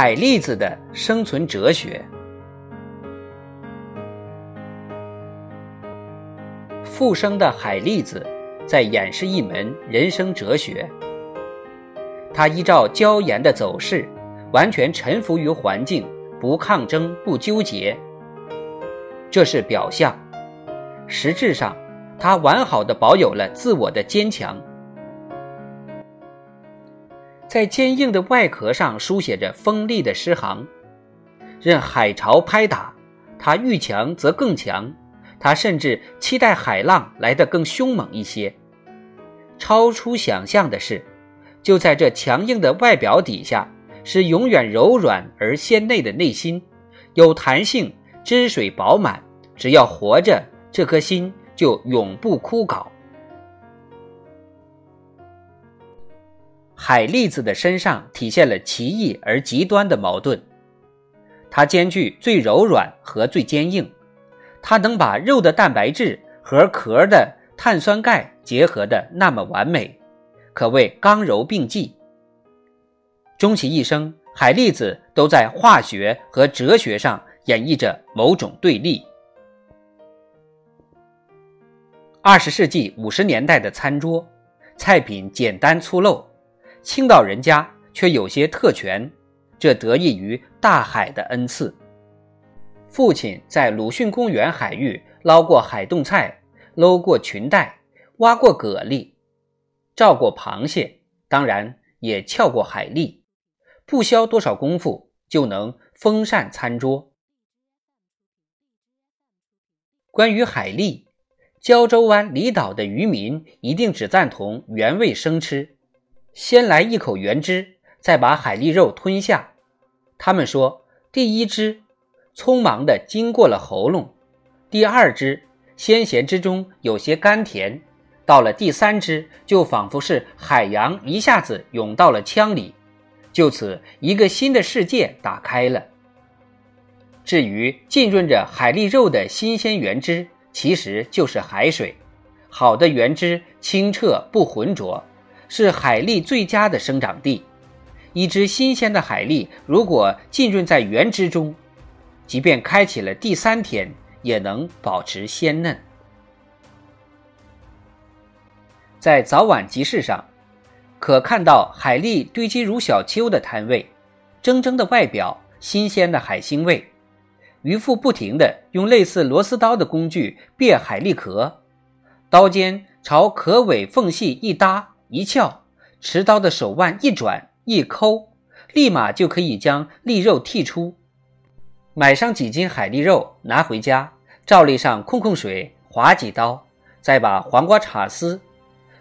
海蛎子的生存哲学。复生的海蛎子在演示一门人生哲学。它依照礁岩的走势，完全臣服于环境，不抗争，不纠结。这是表象。实质上，他完好的保有了自我的坚强，在坚硬的外壳上书写着锋利的诗行。任海潮拍打，他遇强则更强，他甚至期待海浪来得更凶猛一些。超出想象的是，就在这强硬的外表底下，是永远柔软而鲜嫩的内心，有弹性，汁水饱满，只要活着。这颗心就永不枯槁。海蛎子的身上体现了奇异而极端的矛盾，它兼具最柔软和最坚硬，它能把肉的蛋白质和壳的碳酸钙结合的那么完美，可谓刚柔并济。终其一生，海蛎子都在化学和哲学上演绎着某种对立。二十世纪五十年代的餐桌，菜品简单粗陋，青岛人家却有些特权，这得益于大海的恩赐。父亲在鲁迅公园海域捞过海冻菜，搂过裙带，挖过蛤蜊，照过螃蟹，当然也撬过海蛎，不消多少功夫就能丰膳餐桌。关于海蛎。胶州湾离岛的渔民一定只赞同原味生吃，先来一口原汁，再把海蛎肉吞下。他们说，第一只匆忙地经过了喉咙，第二只鲜咸之中有些甘甜，到了第三只，就仿佛是海洋一下子涌到了腔里，就此一个新的世界打开了。至于浸润着海蛎肉的新鲜原汁。其实就是海水，好的原汁清澈不浑浊，是海蛎最佳的生长地。一只新鲜的海蛎，如果浸润在原汁中，即便开启了第三天，也能保持鲜嫩。在早晚集市上，可看到海蛎堆积如小丘的摊位，铮铮的外表，新鲜的海腥味。渔夫不停地用类似螺丝刀的工具别海蛎壳，刀尖朝壳尾缝隙一搭一撬，持刀的手腕一转一抠，立马就可以将蛎肉剔出。买上几斤海蛎肉拿回家，照例上控控水，划几刀，再把黄瓜插丝，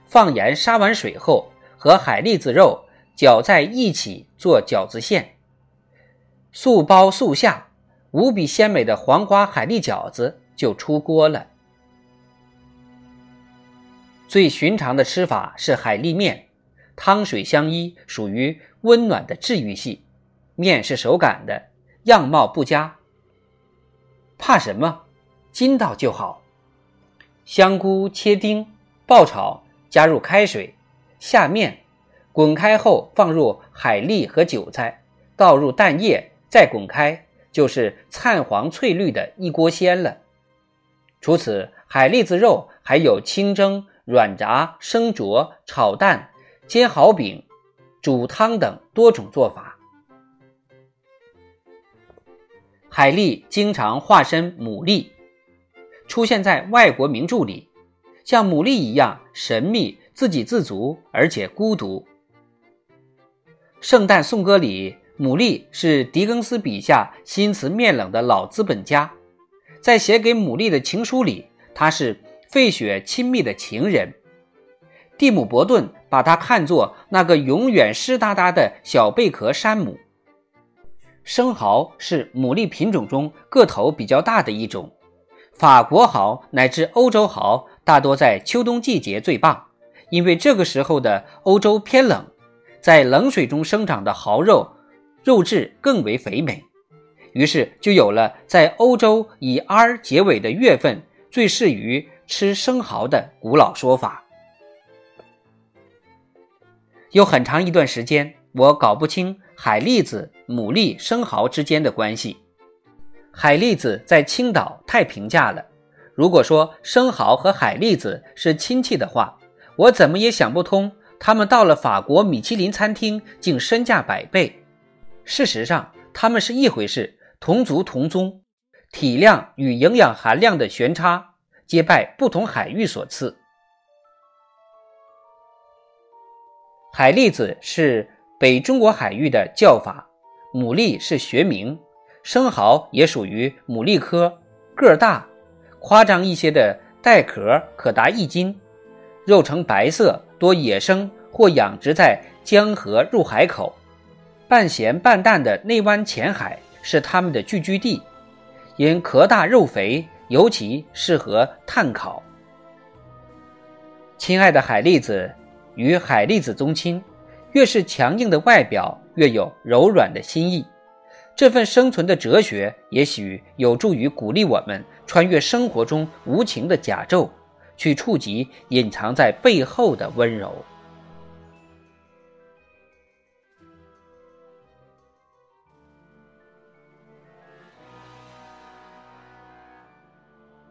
放盐杀完水后，和海蛎子肉搅在一起做饺子馅，速包速下。无比鲜美的黄瓜海蛎饺子就出锅了。最寻常的吃法是海蛎面，汤水相依，属于温暖的治愈系。面是手擀的，样貌不佳。怕什么？筋道就好。香菇切丁，爆炒，加入开水，下面，滚开后放入海蛎和韭菜，倒入蛋液，再滚开。就是灿黄翠绿的一锅鲜了。除此，海蛎子肉还有清蒸、软炸、生灼、炒蛋、煎好饼、煮汤等多种做法。海蛎经常化身牡蛎，出现在外国名著里，像牡蛎一样神秘、自给自足，而且孤独。圣诞颂歌里。牡蛎是狄更斯笔下心慈面冷的老资本家，在写给牡蛎的情书里，他是费雪亲密的情人。蒂姆·伯顿把它看作那个永远湿哒哒的小贝壳山姆。生蚝是牡蛎品种中个头比较大的一种。法国蚝乃至欧洲蚝大多在秋冬季节最棒，因为这个时候的欧洲偏冷，在冷水中生长的蚝肉肉质更为肥美，于是就有了在欧洲以 r 结尾的月份最适于吃生蚝的古老说法。有很长一段时间，我搞不清海蛎子、牡蛎、生蚝之间的关系。海蛎子在青岛太平价了。如果说生蚝和海蛎子是亲戚的话，我怎么也想不通，他们到了法国米其林餐厅竟身价百倍。事实上，他们是一回事，同族同宗，体量与营养含量的悬差，皆拜不同海域所赐。海蛎子是北中国海域的叫法，牡蛎是学名。生蚝也属于牡蛎科，个儿大，夸张一些的带壳可达一斤，肉呈白色，多野生或养殖在江河入海口，半咸半淡的内湾浅海是它们的聚居地，因壳大肉肥，尤其适合炭烤。亲爱的海蛎子与海蛎子宗亲，越是强硬的外表，越有柔软的心意。这份生存的哲学，也许有助于鼓励我们穿越生活中无情的甲胄，去触及隐藏在背后的温柔。